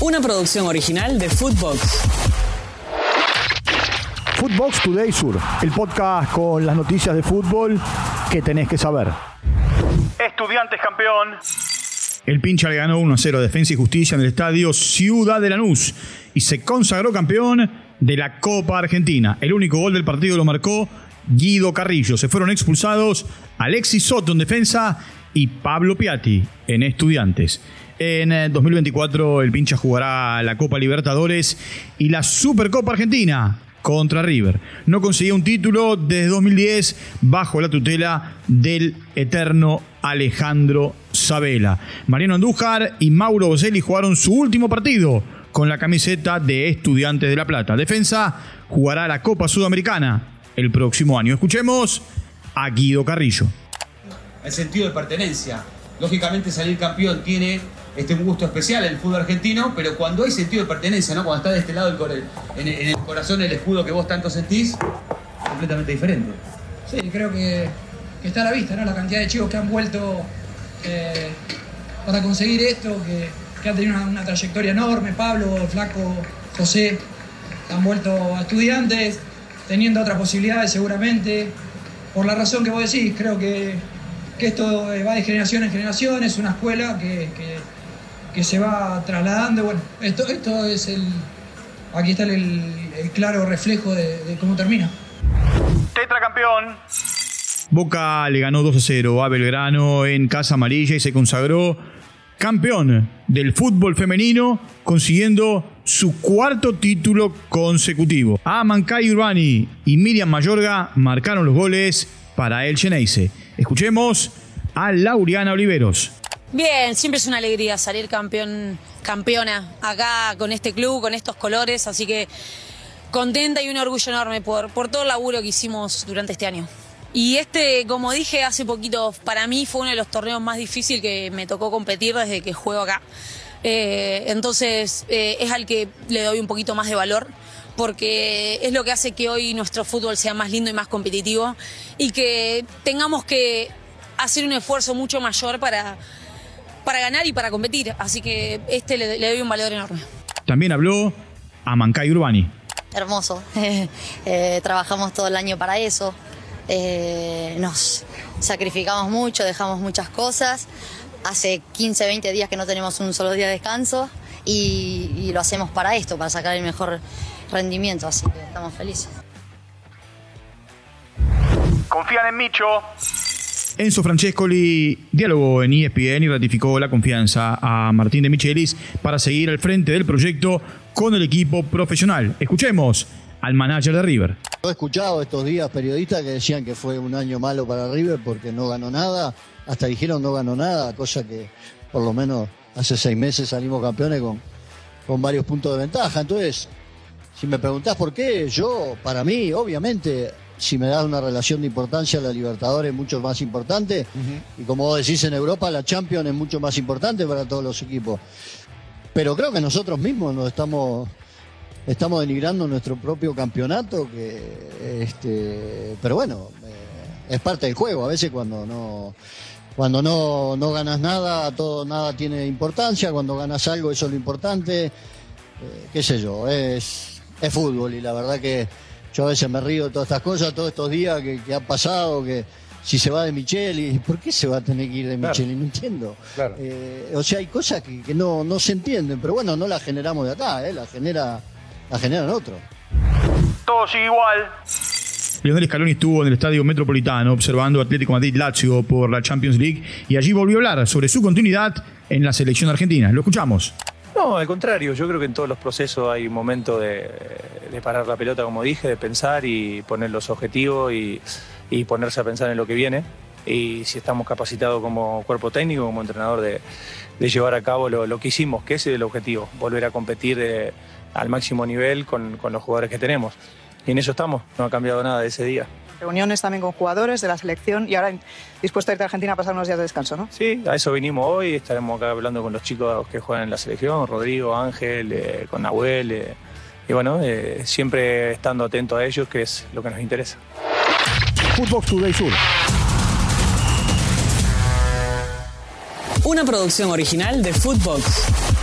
Una producción original de Footbox. Footbox Today Sur, el podcast con las noticias de fútbol que tenés que saber. Estudiantes campeón. El pincha le ganó 1-0 a Defensa y Justicia en el estadio Ciudad de Lanús y se consagró campeón de la Copa Argentina. El único gol del partido lo marcó Guido Carrillo. Se fueron expulsados Alexis Soto en defensa y Pablo Piatti en Estudiantes. En 2024 eh, el pincha jugará la Copa Libertadores y la Supercopa Argentina contra River. No conseguía un título desde 2010 bajo la tutela del eterno Alejandro Sabela. Mariano Andújar y Mauro Boselli jugaron su último partido con la camiseta de Estudiantes de La Plata. Defensa jugará la Copa Sudamericana el próximo año. Escuchemos a Guido Carrillo. El sentido de pertenencia. Lógicamente salir campeón tiene este, un gusto especial en el fútbol argentino, pero cuando hay sentido de pertenencia, ¿no? cuando está de este lado el, en, el corazón el escudo que vos tanto sentís, completamente diferente. Sí, creo que, está a la vista, ¿no? La cantidad de chicos que han vuelto eh, para conseguir esto, que, han tenido una, trayectoria enorme, Pablo, Flaco, José, han vuelto a estudiantes, teniendo otras posibilidades seguramente. Por la razón que vos decís, creo que, esto va de generación en generación, es una escuela que que se va trasladando. Bueno, esto, esto es el. Aquí está el, claro reflejo de, cómo termina. Tetracampeón. Boca le ganó 2 a 0 a Belgrano en Casa Amarilla y se consagró campeón del fútbol femenino, consiguiendo su cuarto título consecutivo. Amancay Urbani y Miriam Mayorga marcaron los goles para el Geneise. Escuchemos a Lauriana Oliveros. Bien, siempre es una alegría salir campeón, campeona acá con este club, con estos colores, así que contenta y un orgullo enorme por, por todo el laburo que hicimos durante este año. Y este, como dije hace poquito, para mí fue uno de los torneos más difíciles que me tocó competir desde que juego acá. Eh, entonces eh, es al que le doy un poquito más de valor porque es lo que hace que hoy nuestro fútbol sea más lindo y más competitivo y que tengamos que hacer un esfuerzo mucho mayor para, para ganar y para competir. Así que este le, doy un valor enorme. También habló a Mancay Urbani. Hermoso. Eh, trabajamos todo el año para eso. Eh, nos sacrificamos mucho, dejamos muchas cosas. Hace 15, 20 días que no tenemos un solo día de descanso y, y lo hacemos para esto, para sacar el mejor rendimiento. Así que estamos felices. Confían en Micho. Enzo Francescoli dialogó en ESPN y ratificó la confianza a Martín de Michelis para seguir al frente del proyecto con el equipo profesional. Escuchemos al manager de River. He escuchado estos días periodistas que decían que fue un año malo para River porque no ganó nada, hasta dijeron no ganó nada, cosa que por lo menos hace seis meses salimos campeones con, con varios puntos de ventaja. Entonces, si me preguntás por qué, yo, para mí, obviamente, si me das una relación de importancia, la Libertadores es mucho más importante. Y como vos decís, en Europa la Champions es mucho más importante para todos los equipos. Pero creo que nosotros mismos nos estamos, estamos denigrando nuestro propio campeonato. Que, este, pero bueno, eh, es parte del juego. A veces cuando no cuando no, no ganas nada, todo nada tiene importancia. Cuando ganas algo, eso es lo importante. Eh, qué sé yo, es, es fútbol y la verdad que yo a veces me río de todas estas cosas, todos estos días que, que han pasado, que si se va de Micheli, ¿por qué se va a tener que ir de Micheli? No entiendo. Eh, o sea, hay cosas que, no, no, se entienden, pero bueno, no las generamos de acá, ¿eh? las, genera, la generan otros. Todo sigue igual. Lionel Scaloni estuvo en el Estadio Metropolitano observando Atlético Madrid-Lazio por la Champions League y allí volvió a hablar sobre su continuidad en la selección argentina. Lo escuchamos. No, al contrario, yo creo que en todos los procesos hay un momento de, parar la pelota, como dije, de pensar y poner los objetivos y, ponerse a pensar en lo que viene. Y si estamos capacitados como cuerpo técnico, como entrenador, de, llevar a cabo lo, que hicimos, que ese es el objetivo, volver a competir al máximo nivel con los jugadores que tenemos. Y en eso estamos, no ha cambiado nada de ese día reuniones también con jugadores de la selección y ahora dispuesto a irte a Argentina a pasar unos días de descanso, ¿no? Sí, a eso vinimos hoy, estaremos acá hablando con los chicos que juegan en la selección, Rodrigo, Ángel, eh, con Nahuel, eh, y bueno, eh, siempre estando atento a ellos, que es lo que nos interesa. Footbox Today Sur. Una producción original de Footbox.